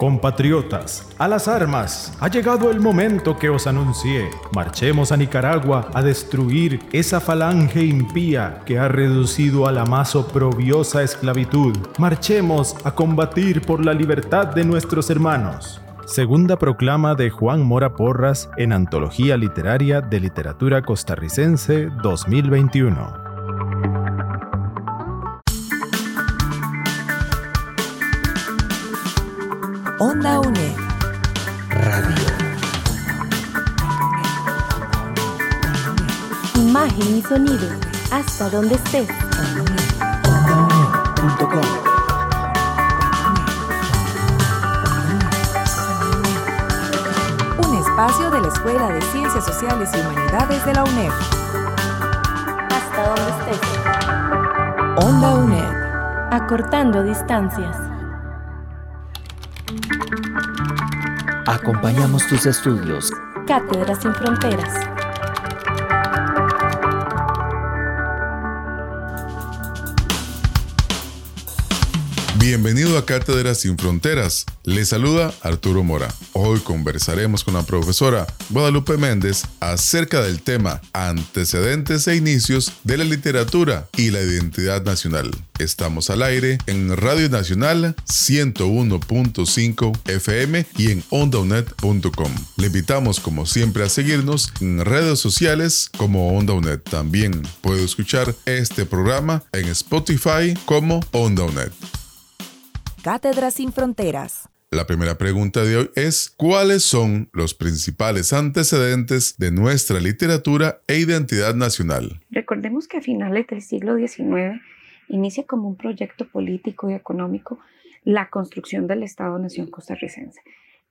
Compatriotas, a las armas. Ha llegado el momento que os anuncié. Marchemos a Nicaragua a destruir esa falange impía que ha reducido a la más oprobiosa esclavitud. Marchemos a combatir por la libertad de nuestros hermanos. Segunda proclama de Juan Mora Porras en Antología Literaria de Literatura Costarricense 2021. Onda UNED. Radio. Imagen y sonido. Hasta donde estés. Un Escuela de Ciencias Sociales y Humanidades de la UNED. Hasta donde estés. Onda UNED. Acortando distancias. Acompañamos tus estudios. Cátedras sin Fronteras. Bienvenido a Cátedras sin Fronteras. Le saluda Arturo Mora. Hoy conversaremos con la profesora Guadalupe Méndez acerca del tema antecedentes e inicios de la literatura y la identidad nacional. Estamos al aire en Radio Nacional 101.5 FM y en ondaunet.com. Le invitamos como siempre a seguirnos en redes sociales como OndaUnet. También puede escuchar este programa en Spotify como OndaUnet. Cátedras sin Fronteras. La primera pregunta de hoy es, ¿cuáles son los principales antecedentes de nuestra literatura e identidad nacional? Recordemos que a finales del siglo XIX inicia como un proyecto político y económico la construcción del Estado-Nación costarricense.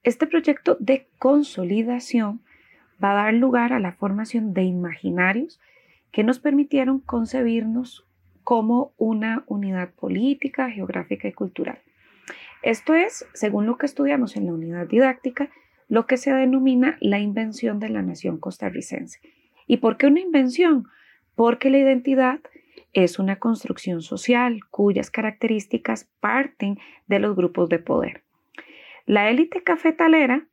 Este proyecto de consolidación va a dar lugar a la formación de imaginarios que nos permitieron concebirnos como una unidad política, geográfica y cultural. Esto es, según lo que estudiamos en la unidad didáctica, lo que se denomina la invención de la nación costarricense. ¿Y por qué una invención? Porque la identidad es una construcción social cuyas características parten de los grupos de poder. La élite cafetalera,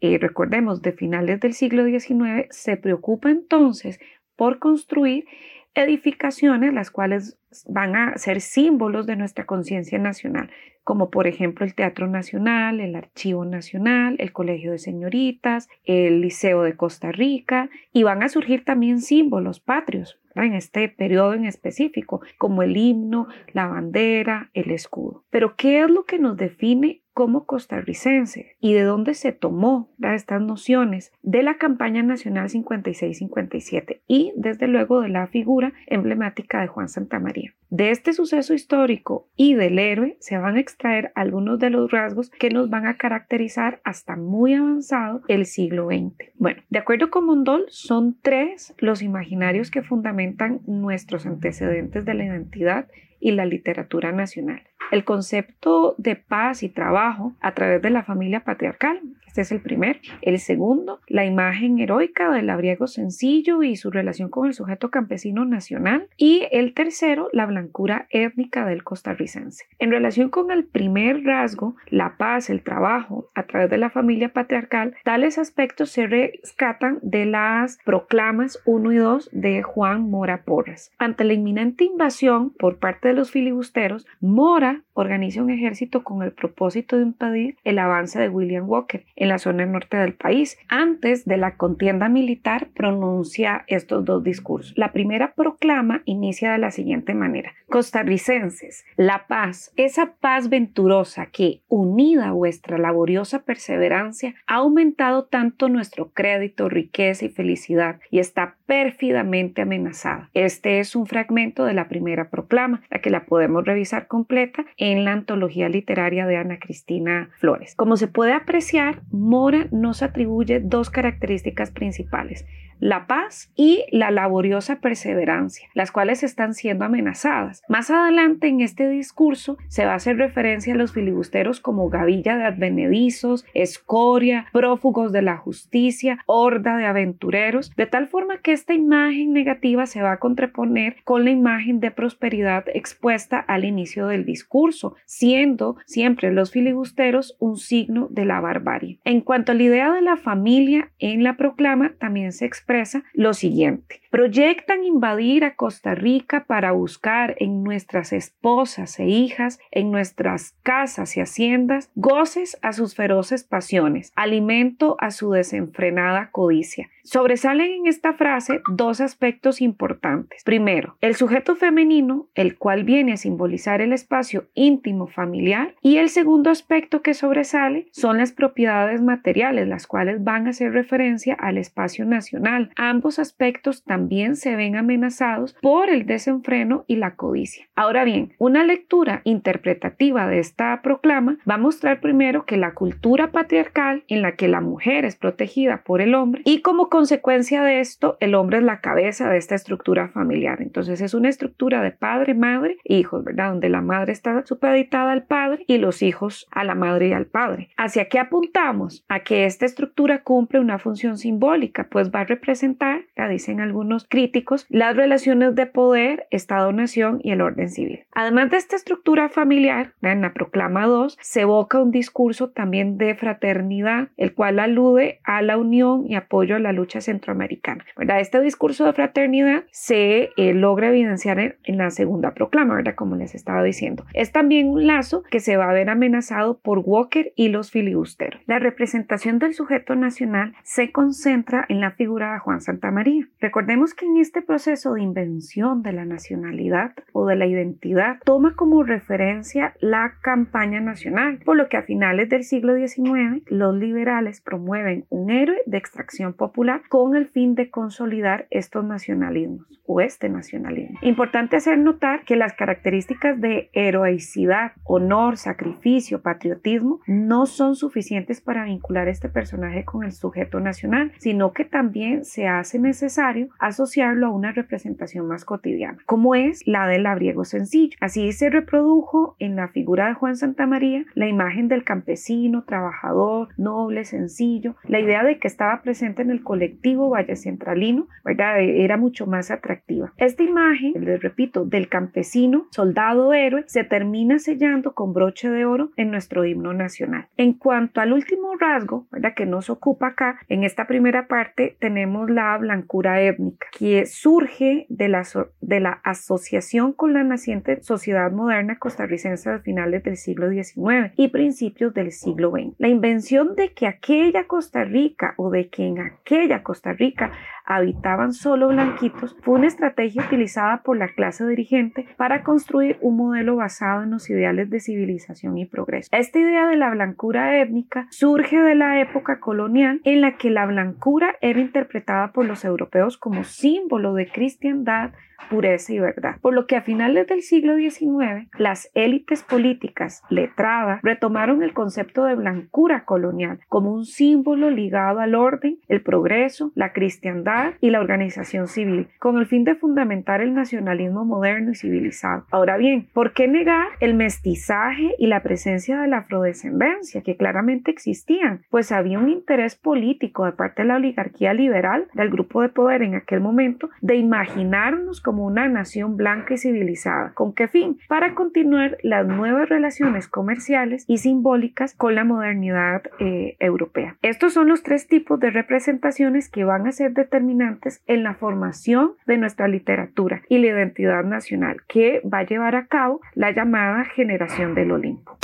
y recordemos de finales del siglo XIX, se preocupa entonces por construir edificaciones las cuales van a ser símbolos de nuestra conciencia nacional, como por ejemplo el Teatro Nacional, el Archivo Nacional, el Colegio de Señoritas, el Liceo de Costa Rica, y van a surgir también símbolos patrios en este periodo en específico, como el himno, la bandera, el escudo. Pero ¿qué es lo que nos define como costarricense y de dónde se tomó estas nociones de la campaña nacional 56-57 y desde luego de la figura emblemática de Juan Santamaría. De este suceso histórico y del héroe se van a extraer algunos de los rasgos que nos van a caracterizar hasta muy avanzado el siglo XX. Bueno, de acuerdo con Mondol, son tres los imaginarios que fundamentan nuestros antecedentes de la identidad y la literatura nacional. El concepto de paz y trabajo a través de la familia patriarcal, este es el primer. El segundo, la imagen heroica del labriego sencillo y su relación con el sujeto campesino nacional. Y el tercero, la blancura étnica del costarricense. En relación con el primer rasgo, la paz, el trabajo a través de la familia patriarcal, tales aspectos se rescatan de las proclamas 1 y 2 de Juan Mora Porras. Ante la inminente invasión por parte de los filibusteros, Mora organiza un ejército con el propósito de impedir el avance de William Walker en la zona norte del país. Antes de la contienda militar pronuncia estos dos discursos. La primera proclama inicia de la siguiente manera. Costarricenses, la paz, esa paz venturosa que, unida a vuestra laboriosa perseverancia, ha aumentado tanto nuestro crédito, riqueza y felicidad y está pérfidamente amenazada. Este es un fragmento de la primera proclama, la que la podemos revisar completa En la antología literaria de Ana Cristina Flores. Como se puede apreciar, Mora nos atribuye dos características principales la paz y la laboriosa perseverancia, las cuales están siendo amenazadas. Más adelante en este discurso se va a hacer referencia a los filibusteros como gavilla de advenedizos, escoria, prófugos de la justicia, horda de aventureros, de tal forma que esta imagen negativa se va a contraponer con la imagen de prosperidad expuesta al inicio del discurso, siendo siempre los filibusteros un signo de la barbarie. En cuanto a la idea de la familia en la proclama, también se expresa lo siguiente. Proyectan invadir a Costa Rica para buscar en nuestras esposas e hijas, en nuestras casas y haciendas, goces a sus feroces pasiones, alimento a su desenfrenada codicia. Sobresalen en esta frase dos aspectos importantes. Primero, el sujeto femenino, el cual viene a simbolizar el espacio íntimo familiar, y el segundo aspecto que sobresale son las propiedades materiales, las cuales van a hacer referencia al espacio nacional. Ambos aspectos también se ven amenazados por el desenfreno y la codicia. Ahora bien, una lectura interpretativa de esta proclama va a mostrar primero que la cultura patriarcal en la que la mujer es protegida por el hombre y como consecuencia de esto, el hombre es la cabeza de esta estructura familiar. Entonces es una estructura de padre, madre, hijos, ¿verdad? Donde la madre está supeditada al padre y los hijos a la madre y al padre. ¿Hacia qué apuntamos? A que esta estructura cumple una función simbólica, pues va a representar, la dicen algunos críticos, las relaciones de poder, Estado-nación y el orden civil. Además de esta estructura familiar, en la proclama 2 se evoca un discurso también de fraternidad, el cual alude a la unión y apoyo a la lucha centroamericana. ¿verdad? Este discurso de fraternidad se eh, logra evidenciar en, la segunda proclama, ¿verdad? como les estaba diciendo. Es también un lazo que se va a ver amenazado por Walker y los filibusteros. La representación del sujeto nacional se concentra en la figura de Juan Santamaría. Recordemos que en este proceso de invención de la nacionalidad o de la identidad toma como referencia la campaña nacional, por lo que a finales del siglo XIX los liberales promueven un héroe de extracción popular con el fin de consolidar estos nacionalismos o este nacionalismo. Importante hacer notar que las características de heroicidad, honor, sacrificio, patriotismo no son suficientes para vincular este personaje con el sujeto nacional, sino que también se hace necesario asociarlo a una representación más cotidiana, como es la del labriego sencillo. Así se reprodujo en la figura de Juan Santamaría la imagen del campesino, trabajador, noble, sencillo, la idea de que estaba presente en el colectivo Valle Centralino, ¿verdad? Era mucho más atractiva. Esta imagen, les repito, del campesino, soldado héroe, se termina sellando con broche de oro en nuestro himno nacional. En cuanto al último rasgo. Que nos ocupa acá, en esta primera parte tenemos la blancura étnica, que surge de la, de la asociación con la naciente sociedad moderna costarricense de finales del siglo XIX y principios del siglo XX. La invención de que aquella Costa Rica o de que en aquella Costa Rica habitaban solo blanquitos fue una estrategia utilizada por la clase dirigente para construir un modelo basado en los ideales de civilización y progreso. Esta idea de la blancura étnica surge de la época colonial en la que la blancura era interpretada por los europeos como símbolo de cristiandad, pureza y verdad. Por lo que a finales del siglo XIX, las élites políticas letradas retomaron el concepto de blancura colonial como un símbolo ligado al orden, el progreso, la cristiandad y la organización civil, con el fin de fundamentar el nacionalismo moderno y civilizado. Ahora bien, ¿por qué negar el mestizaje y la presencia de la afrodescendencia que claramente existían? Pues había un interés político de parte de la oligarquía liberal, del grupo de poder en aquel momento, de imaginarnos como una nación blanca y civilizada. ¿Con qué fin? Para continuar las nuevas relaciones comerciales y simbólicas con la modernidad eh, europea. Estos son los tres tipos de representaciones que van a ser determinantes en la formación de nuestra literatura y la identidad nacional que va a llevar a cabo la llamada generación del Olimpo.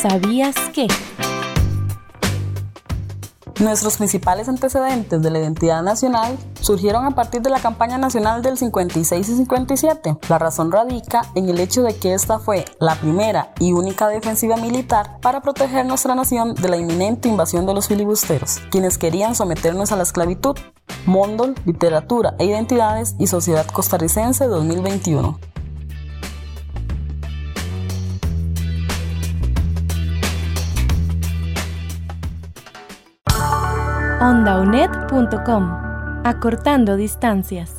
¿Sabías que? Nuestros principales antecedentes de la identidad nacional surgieron a partir de la campaña nacional del 56 y 57. La razón radica en el hecho de que esta fue la primera y única defensiva militar para proteger nuestra nación de la inminente invasión de los filibusteros, quienes querían someternos a la esclavitud. Mondol, Literatura e Identidades y Sociedad Costarricense 2021. ondaunet.com Acortando distancias.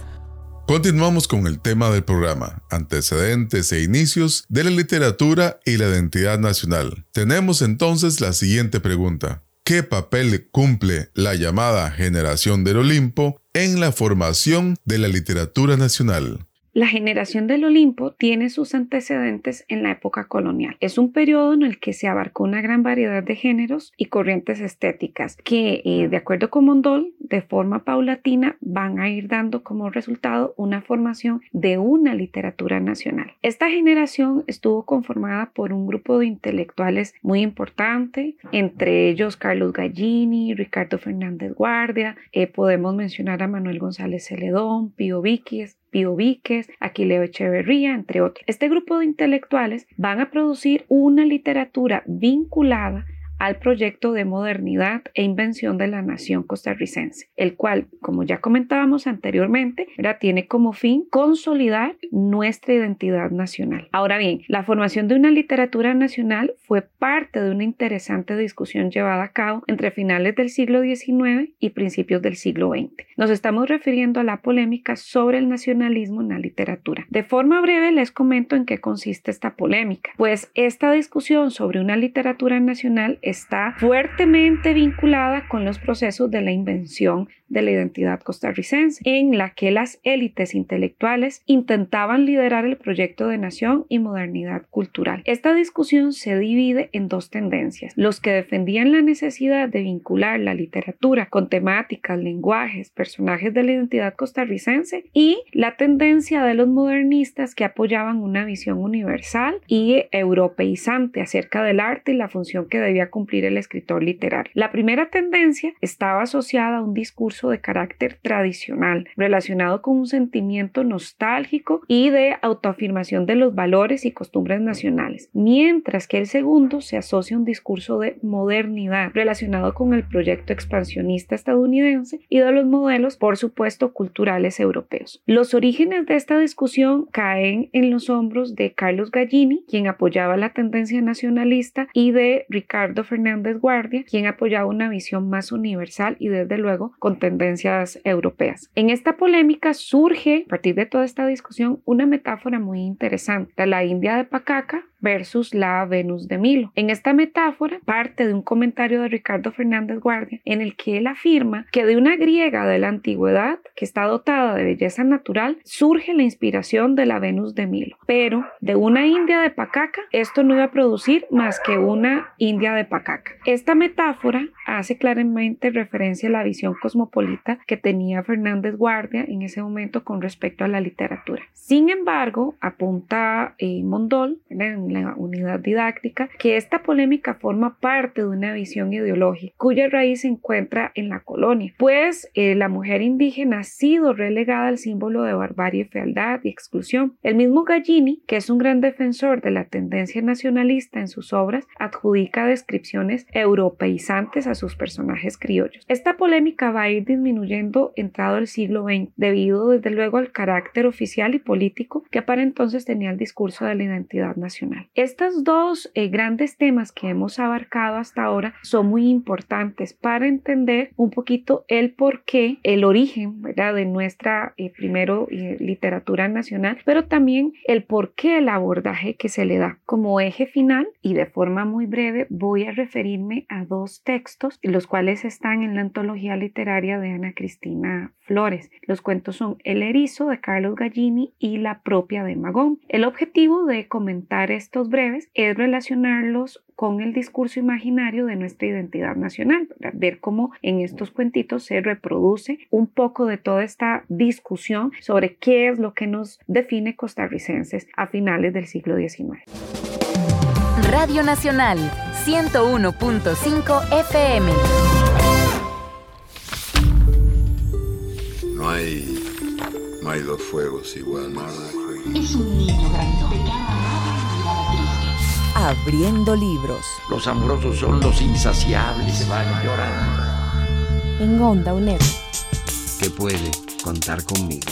Continuamos con el tema del programa, antecedentes e inicios de la literatura y la identidad nacional. Tenemos entonces la siguiente pregunta. ¿Qué papel cumple la llamada generación del Olimpo en la formación de la literatura nacional? La generación del Olimpo tiene sus antecedentes en la época colonial. Es un periodo en el que se abarcó una gran variedad de géneros y corrientes estéticas que, eh, de acuerdo con Mondol, de forma paulatina van a ir dando como resultado una formación de una literatura nacional. Esta generación estuvo conformada por un grupo de intelectuales muy importante, entre ellos Carlos Gallini, Ricardo Fernández Guardia, eh, podemos mencionar a Manuel González Celedón, Pío Víquez, Pío Víquez, Aquileo Echeverría, entre otros. Este grupo de intelectuales van a producir una literatura vinculada al proyecto de modernidad e invención de la nación costarricense, el cual, como ya comentábamos anteriormente, tiene como fin consolidar nuestra identidad nacional. Ahora bien, la formación de una literatura nacional fue parte de una interesante discusión llevada a cabo entre finales del siglo XIX y principios del siglo XX. Nos estamos refiriendo a la polémica sobre el nacionalismo en la literatura. De forma breve les comento en qué consiste esta polémica, pues esta discusión sobre una literatura nacional está fuertemente vinculada con los procesos de la invención de la identidad costarricense, en la que las élites intelectuales intentaban liderar el proyecto de nación y modernidad cultural. Esta discusión se divide en dos tendencias, los que defendían la necesidad de vincular la literatura con temáticas, lenguajes, personajes de la identidad costarricense y la tendencia de los modernistas que apoyaban una visión universal y europeizante acerca del arte y la función que debía cumplir el escritor literario. La primera tendencia estaba asociada a un discurso de carácter tradicional, relacionado con un sentimiento nostálgico y de autoafirmación de los valores y costumbres nacionales, mientras que el segundo se asocia a un discurso de modernidad, relacionado con el proyecto expansionista estadounidense y de los modelos, por supuesto, culturales europeos. Los orígenes de esta discusión caen en los hombros de Carlos Gallini, quien apoyaba la tendencia nacionalista, y de Ricardo Fernández Guardia, quien apoyaba una visión más universal y desde luego con tendencias europeas. En esta polémica surge, a partir de toda esta discusión, una metáfora muy interesante, la India de Pacaca versus la Venus de Milo. En esta metáfora parte de un comentario de Ricardo Fernández Guardia en el que él afirma que de una griega de la antigüedad que está dotada de belleza natural surge la inspiración de la Venus de Milo, pero de una India de Pacaca esto no iba a producir más que una India de Pacaca. Esta metáfora hace claramente referencia a la visión cosmopolita que tenía Fernández Guardia en ese momento con respecto a la literatura. Sin embargo, apunta eh, Mondol en la unidad didáctica que esta polémica forma parte de una visión ideológica cuya raíz se encuentra en la colonia, pues eh, la mujer indígena ha sido relegada al símbolo de barbarie, fealdad y exclusión. El mismo Gallini, que es un gran defensor de la tendencia nacionalista en sus obras, adjudica descripciones europeizantes a sus personajes criollos. Esta polémica va a ir disminuyendo entrado el siglo XX, debido desde luego al carácter oficial y político que para entonces tenía el discurso de la identidad nacional. Estos dos eh, grandes temas que hemos abarcado hasta ahora son muy importantes para entender un poquito el porqué, el origen de nuestra eh, primero eh, literatura nacional, pero también el porqué el abordaje que se le da. Como eje final y de forma muy breve voy a referirme a dos textos, los cuales están en la antología literaria de Ana Cristina Flores. Los cuentos son El erizo de Carlos Gallini y La propia de Magón. El objetivo de comentar estos breves es relacionarlos con el discurso imaginario de nuestra identidad nacional, ver cómo en estos cuentitos se reproduce un poco de toda esta discusión sobre qué es lo que nos define costarricenses a finales del siglo XIX. Radio Nacional 101.5 FM. No hay, no hay dos fuegos iguales. Es un niño grandote. Abriendo libros. Los amorosos son los insaciables, se van llorando. En Onda UNED. que puede contar conmigo.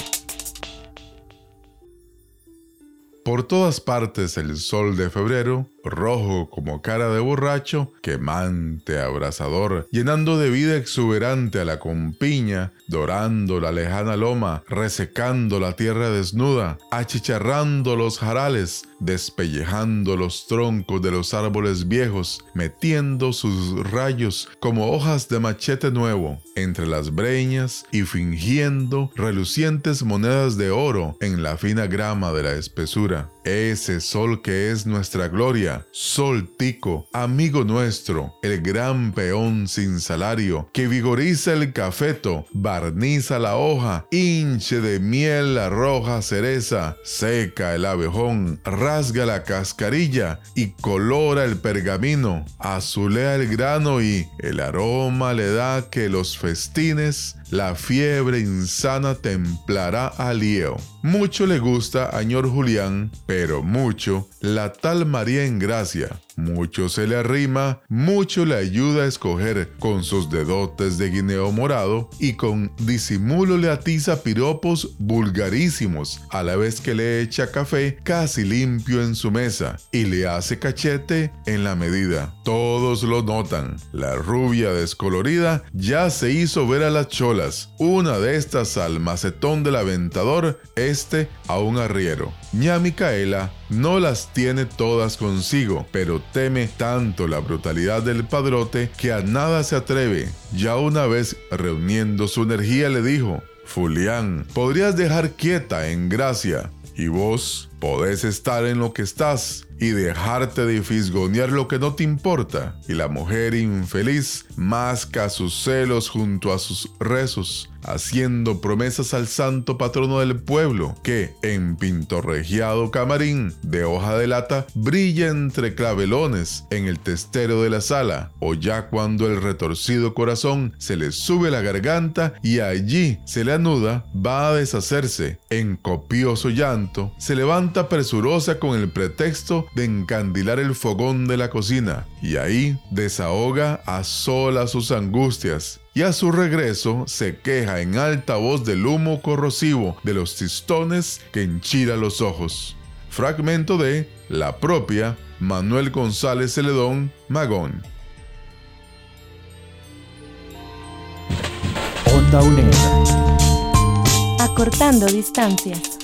Por todas partes el sol de febrero, rojo como cara de borracho, quemante, abrasador, llenando de vida exuberante a la compiña, dorando la lejana loma, resecando la tierra desnuda, achicharrando los jarales, despellejando los troncos de los árboles viejos, metiendo sus rayos como hojas de machete nuevo entre las breñas y fingiendo relucientes monedas de oro en la fina grama de la espesura. Ese sol que es nuestra gloria, sol tico, amigo nuestro, el gran peón sin salario, que vigoriza el cafeto, barniza la hoja, hinche de miel la roja cereza, seca el abejón, rasga la cascarilla y colora el pergamino, azulea el grano y el aroma le da que los festines la fiebre insana templará a Lieo. Mucho le gusta a Julián, pero mucho la tal María en gracia. Mucho se le arrima, mucho le ayuda a escoger con sus dedotes de guineo morado y con disimulo le atiza piropos vulgarísimos a la vez que le echa café casi limpio en su mesa y le hace cachete en la medida. Todos lo notan. La rubia descolorida ya se hizo ver a las cholas. Una de estas al macetón del aventador, este a un arriero. Ña Micaela no las tiene todas consigo, pero teme tanto la brutalidad del padrote que a nada se atreve. Ya una vez reuniendo su energía le dijo, Fulián, podrías dejar quieta en gracia, y vos podés estar en lo que estás y dejarte de fisgonear lo que no te importa. Y la mujer infeliz masca sus celos junto a sus rezos, haciendo promesas al santo patrono del pueblo, que en pintorregiado camarín de hoja de lata brilla entre clavelones en el testero de la sala, o ya cuando el retorcido corazón se le sube la garganta y allí se le anuda, va a deshacerse. En copioso llanto, se levanta presurosa con el pretexto de encandilar el fogón de la cocina y ahí desahoga a solas sus angustias. Y a su regreso se queja en alta voz del humo corrosivo de los tistones que enchila los ojos. Fragmento de La propia Manuel González Celedón Magón. Onda UNED. Acortando distancias.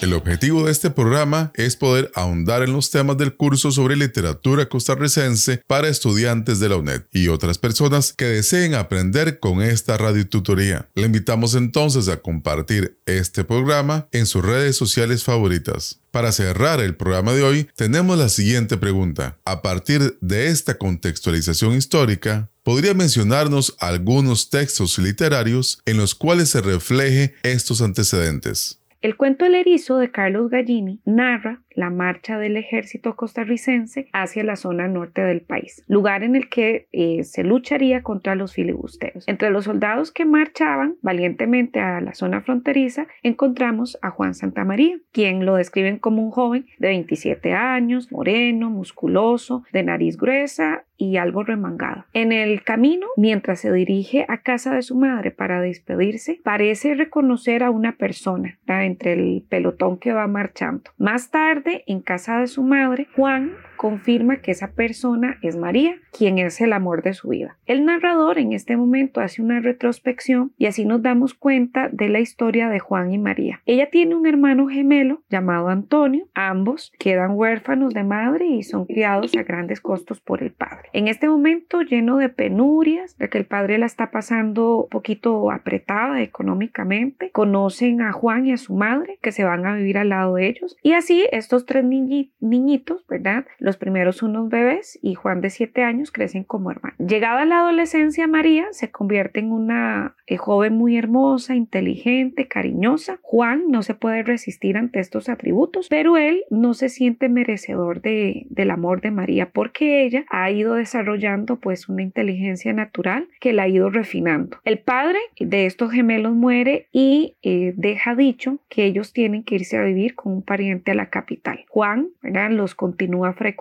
El objetivo de este programa es poder ahondar en los temas del curso sobre literatura costarricense para estudiantes de la UNED y otras personas que deseen aprender con esta radiotutoría. Le invitamos entonces a compartir este programa en sus redes sociales favoritas. Para cerrar el programa de hoy, tenemos la siguiente pregunta. A partir de esta contextualización histórica, ¿podría mencionarnos algunos textos literarios en los cuales se refleje estos antecedentes? El cuento El erizo de Carlos Gallini narra la marcha del ejército costarricense hacia la zona norte del país, lugar en el que eh, se lucharía contra los filibusteros. Entre los soldados que marchaban valientemente a la zona fronteriza encontramos a Juan Santamaría, quien lo describen como un joven de 27 años, moreno, musculoso, de nariz gruesa y algo remangado. En el camino, mientras se dirige a casa de su madre para despedirse, parece reconocer a una persona entre el pelotón que va marchando. Más tarde, en casa de su madre, Juan confirma que esa persona es María, quien es el amor de su vida. El narrador en este momento hace una retrospección y así nos damos cuenta de la historia de Juan y María. Ella tiene un hermano gemelo llamado Antonio, ambos quedan huérfanos de madre y son criados a grandes costos por el padre. En este momento lleno de penurias, de que el padre la está pasando un poquito apretada económicamente, conocen a Juan y a su madre que se van a vivir al lado de ellos y así estos tres niñitos, ¿verdad? Los primeros unos bebés y Juan de 7 años crecen como hermanos. Llegada la adolescencia, María se convierte en una eh, joven muy hermosa, inteligente, cariñosa. Juan no se puede resistir ante estos atributos, pero él no se siente merecedor de, del amor de María porque ella ha ido desarrollando pues una inteligencia natural que la ha ido refinando. El padre de estos gemelos muere y eh, deja dicho que ellos tienen que irse a vivir con un pariente a la capital. Juan ¿verdad? los continúa frecuentando,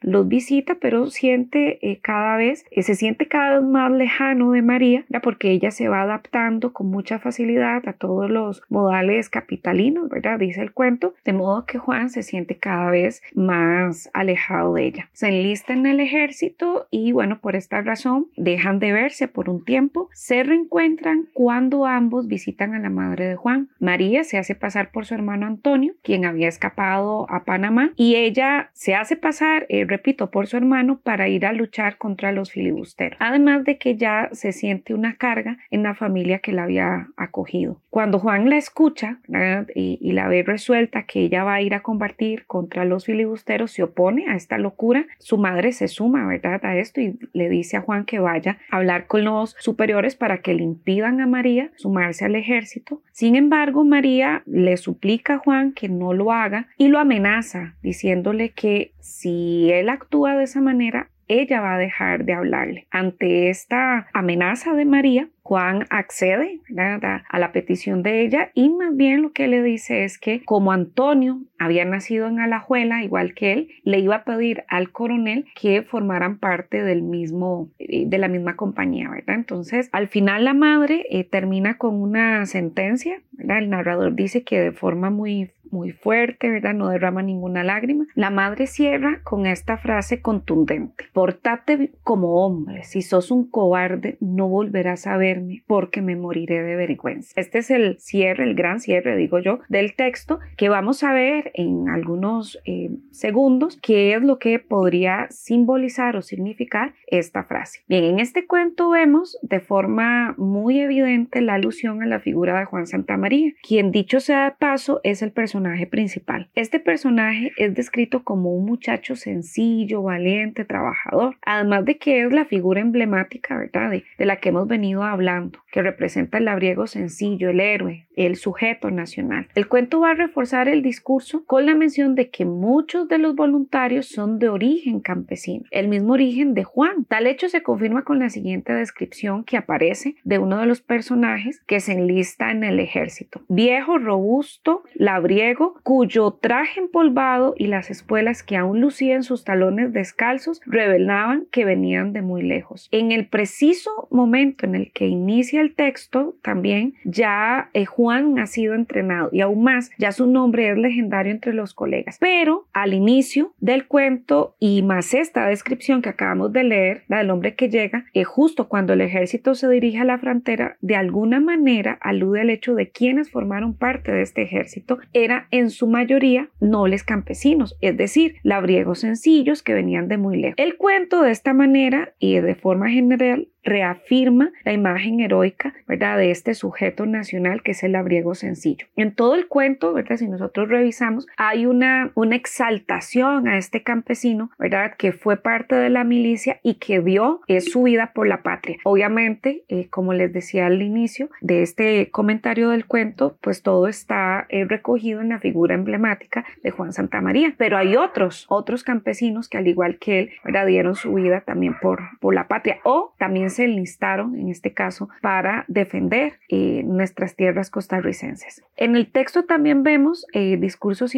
los visita, pero siente eh, cada vez, eh, se siente cada vez más lejano de María, porque ella se va adaptando con mucha facilidad a todos los modales capitalinos, ¿verdad? Dice el cuento, de modo que Juan se siente cada vez más alejado de ella. Se enlista en el ejército y bueno, por esta razón dejan de verse por un tiempo, se reencuentran cuando ambos visitan a la madre de Juan. María se hace pasar por su hermano Antonio, quien había escapado a Panamá, y ella se hace pasar, eh, repito, por su hermano para ir a luchar contra los filibusteros. Además de que ya se siente una carga en la familia que la había acogido. Cuando Juan la escucha y, y, la ve resuelta que ella va a ir a combatir contra los filibusteros, se opone a esta locura. Su madre se suma, ¿verdad?, a esto y le dice a Juan que vaya a hablar con los superiores para que le impidan a María sumarse al ejército. Sin embargo, María le suplica a Juan que no lo haga y lo amenaza diciéndole que si él actúa de esa manera, ella va a dejar de hablarle. Ante esta amenaza de María, Juan accede a la petición de ella y más bien lo que le dice es que como Antonio había nacido en Alajuela igual que él, le iba a pedir al coronel que formaran parte del mismo, eh, de la misma compañía, ¿verdad? Entonces, al final la madre eh, termina con una sentencia, El narrador dice que de forma muy muy fuerte, ¿verdad? No derrama ninguna lágrima. La madre cierra con esta frase contundente. Portate como hombre. Si sos un cobarde, no volverás a verme porque me moriré de vergüenza. Este es el cierre, el gran cierre, digo yo, del texto que vamos a ver en algunos eh, segundos qué es lo que podría simbolizar o significar esta frase. Bien, en este cuento vemos de forma muy evidente la alusión a la figura de Juan Santa María, quien dicho sea de paso es el personaje principal. Este personaje es descrito como un muchacho sencillo, valiente, trabajador, además de que es la figura emblemática, ¿verdad? De, de la que hemos venido que representa el labriego sencillo, el héroe, el sujeto nacional. El cuento va a reforzar el discurso con la mención de que muchos de los voluntarios son de origen campesino, el mismo origen de Juan. Tal hecho se confirma con la siguiente descripción que aparece de uno de los personajes que se enlista en el ejército. Viejo, robusto, labriego, cuyo traje empolvado y las espuelas que aún lucían sus talones descalzos revelaban que venían de muy lejos. En el preciso momento en el que inicia el texto, también ya eh, Juan ha sido entrenado y aún más, ya su nombre es legendario entre los colegas. Pero al inicio del cuento y más esta descripción que acabamos de leer, la del hombre que llega, es justo cuando el ejército se dirige a la frontera, de alguna manera alude al hecho de quienes formaron parte de este ejército, era en su mayoría nobles campesinos, es decir, labriegos sencillos que venían de muy lejos. El cuento de esta manera y de forma general reafirma la imagen heroica, ¿verdad? De este sujeto nacional que es el labriego sencillo. En todo el cuento, ¿verdad? Si nosotros revisamos, hay una, una exaltación a este campesino, ¿verdad? Que fue parte de la milicia y que dio su vida por la patria. Obviamente, eh, como les decía al inicio de este comentario del cuento, pues todo está eh, recogido en la figura emblemática de Juan Santa María, pero hay otros, otros campesinos que al igual que él, ¿verdad? Dieron su vida también por, por la patria o también se enlistaron, en este caso, para defender eh, nuestras tierras costarricenses. En el texto también vemos eh, discursos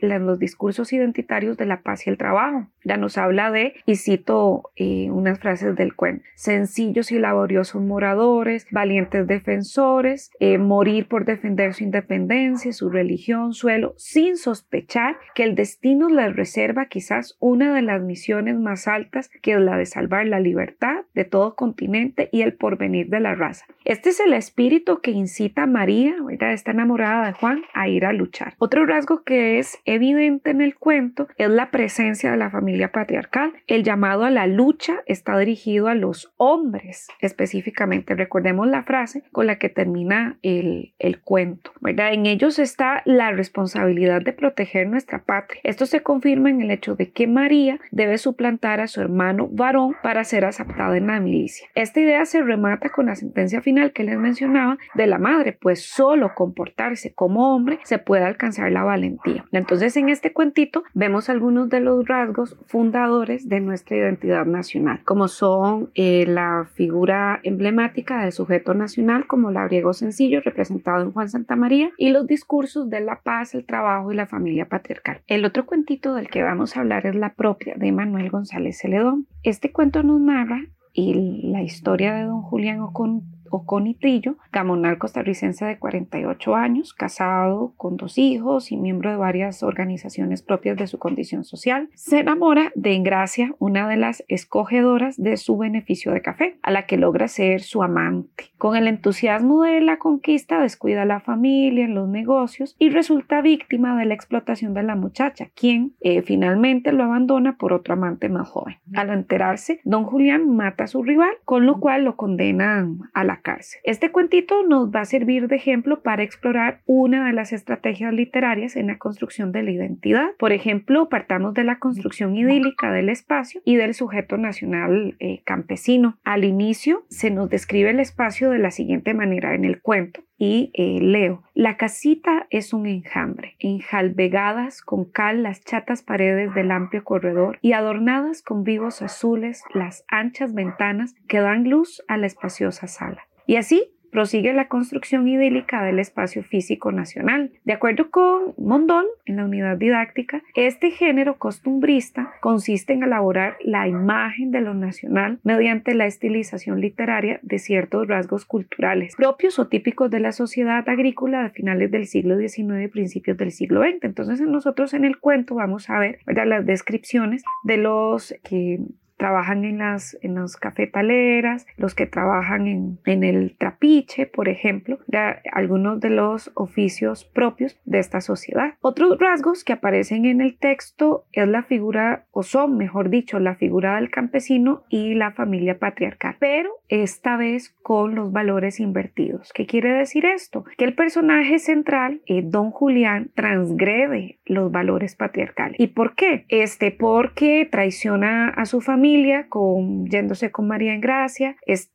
los discursos identitarios de la paz y el trabajo. Ya nos habla de, y cito eh, unas frases del cuento, sencillos y laboriosos moradores, valientes defensores, morir por defender su independencia, su religión, suelo, sin sospechar que el destino les reserva quizás una de las misiones más altas, que es la de salvar la libertad de todo continente y el porvenir de la raza. Este es el espíritu que incita a María, está enamorada de Juan, a ir a luchar. Otro rasgo que es evidente en el cuento es la presencia de la familia patriarcal. El llamado a la lucha está dirigido a los hombres específicamente. Recordemos la frase con la que termina el, el cuento. ¿verdad? En ellos está la responsabilidad de proteger nuestra patria. Esto se confirma en el hecho de que María debe suplantar a su hermano varón para ser aceptada en la milicia. Esta idea se remata con la sentencia final que les mencionaba de la madre, pues solo comportarse como hombre se puede alcanzar la valentía. Entonces en este cuentito vemos algunos de los rasgos fundadores de nuestra identidad nacional, como son eh, la figura emblemática del sujeto nacional como labriego sencillo representado en Juan Santa María y los discursos de la paz, el trabajo y la familia patriarcal. El otro cuentito del que vamos a hablar es la propia de Manuel González Celedón. Este cuento nos narra y la historia de don Julián Ocon Oconi Trillo, gamonal costarricense de 48 años, casado con dos hijos y miembro de varias organizaciones propias de su condición social, se enamora de Ingracia, una de las escogedoras de su beneficio de café, a la que logra ser su amante. Con el entusiasmo de la conquista, descuida a la familia, los negocios y resulta víctima de la explotación de la muchacha, quien eh, finalmente lo abandona por otro amante más joven. Al enterarse, don Julián mata a su rival, con lo cual lo condenan a la Este cuentito nos va a servir de ejemplo para explorar una de las estrategias literarias en la construcción de la identidad. Por ejemplo, partamos de la construcción idílica del espacio y del sujeto nacional eh, campesino. Al inicio se nos describe el espacio de la siguiente manera en el cuento y eh, leo, la casita es un enjambre, enjalbegadas con cal las chatas paredes del amplio corredor y adornadas con vivos azules las anchas ventanas que dan luz a la espaciosa sala. Y así prosigue la construcción idílica del espacio físico nacional. De acuerdo con Mondol, en la unidad didáctica, este género costumbrista consiste en elaborar la imagen de lo nacional mediante la estilización literaria de ciertos rasgos culturales propios o típicos de la sociedad agrícola de finales del siglo XIX y principios del siglo XX. Entonces nosotros en el cuento vamos a ver las descripciones de los que trabajan en las, en las cafetaleras, los que trabajan en, en el trapiche, por ejemplo, algunos de los oficios propios de esta sociedad. Otros rasgos que aparecen en el texto es la figura, o son, mejor dicho, la figura del campesino y la familia patriarcal, pero esta vez con los valores invertidos. ¿Qué quiere decir esto? Que el personaje central, eh, don Julián, transgrede los valores patriarcales. ¿Y por qué? Este, porque traiciona a su familia con, yéndose con María en Gracia, es,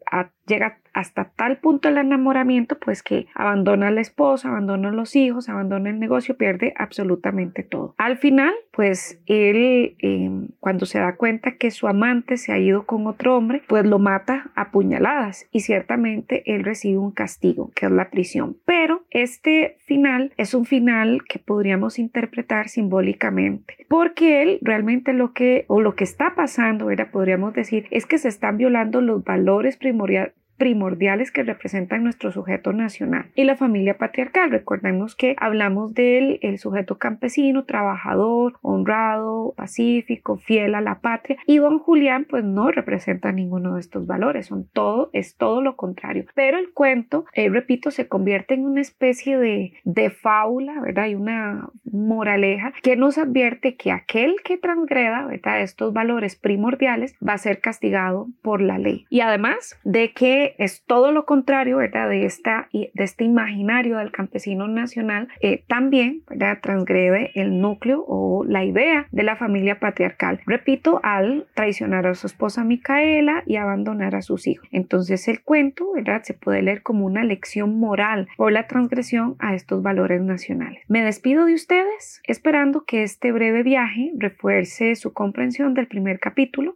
llega hasta tal punto el enamoramiento, pues que abandona a la esposa, abandona a los hijos, abandona el negocio, pierde absolutamente todo. Al final, pues él, em, cuando se da cuenta que su amante se ha ido con otro hombre, pues lo mata a puñaladas y ciertamente él recibe un castigo, que es la prisión. Pero este final es un final que podríamos interpretar simbólicamente, porque él realmente lo que, o lo que está pasando, era, podríamos decir, es que se están violando los valores primordiales primordiales que representan nuestro sujeto nacional y la familia patriarcal. Recordemos que hablamos del el sujeto campesino, trabajador, honrado, pacífico, fiel a la patria y don Julián pues no representa ninguno de estos valores, son todo, es todo lo contrario. Pero el cuento, eh, repito, se convierte en una especie de, de fábula, ¿verdad? Y una moraleja que nos advierte que aquel que transgreda, ¿verdad? Estos valores primordiales va a ser castigado por la ley. Y además de que es todo lo contrario, ¿verdad? De, esta, de este imaginario del campesino nacional, eh, también, ¿verdad? Transgrede el núcleo o la idea de la familia patriarcal. Repito, al traicionar a su esposa Micaela y abandonar a sus hijos. Entonces el cuento, ¿verdad? Se puede leer como una lección moral por la transgresión a estos valores nacionales. Me despido de ustedes esperando que este breve viaje refuerce su comprensión del primer capítulo.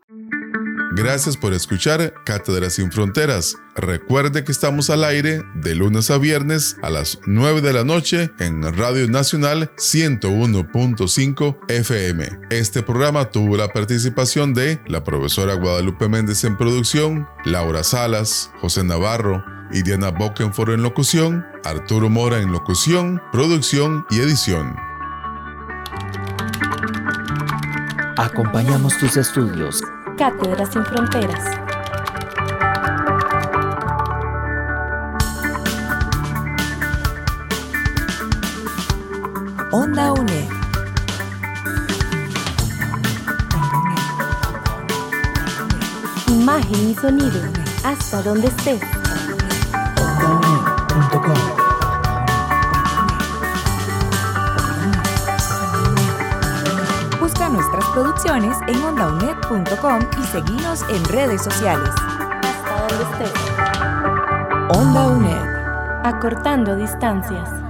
Gracias por escuchar Cátedras sin Fronteras. Recuerde que estamos al aire de lunes a viernes a las 9 de la noche en Radio Nacional 101.5 FM. Este programa tuvo la participación de la profesora Guadalupe Méndez en producción, Laura Salas, José Navarro, y Diana Bokenforo en locución, Arturo Mora en locución, producción y edición. Acompañamos tus estudios Cátedras sin Fronteras. Onda UNED. Imagen y sonido, hasta donde estés. OndaUNED.com nuestras producciones en ondaunet.com y seguimos en redes sociales. Hasta donde estés. Onda UNED. Acortando distancias.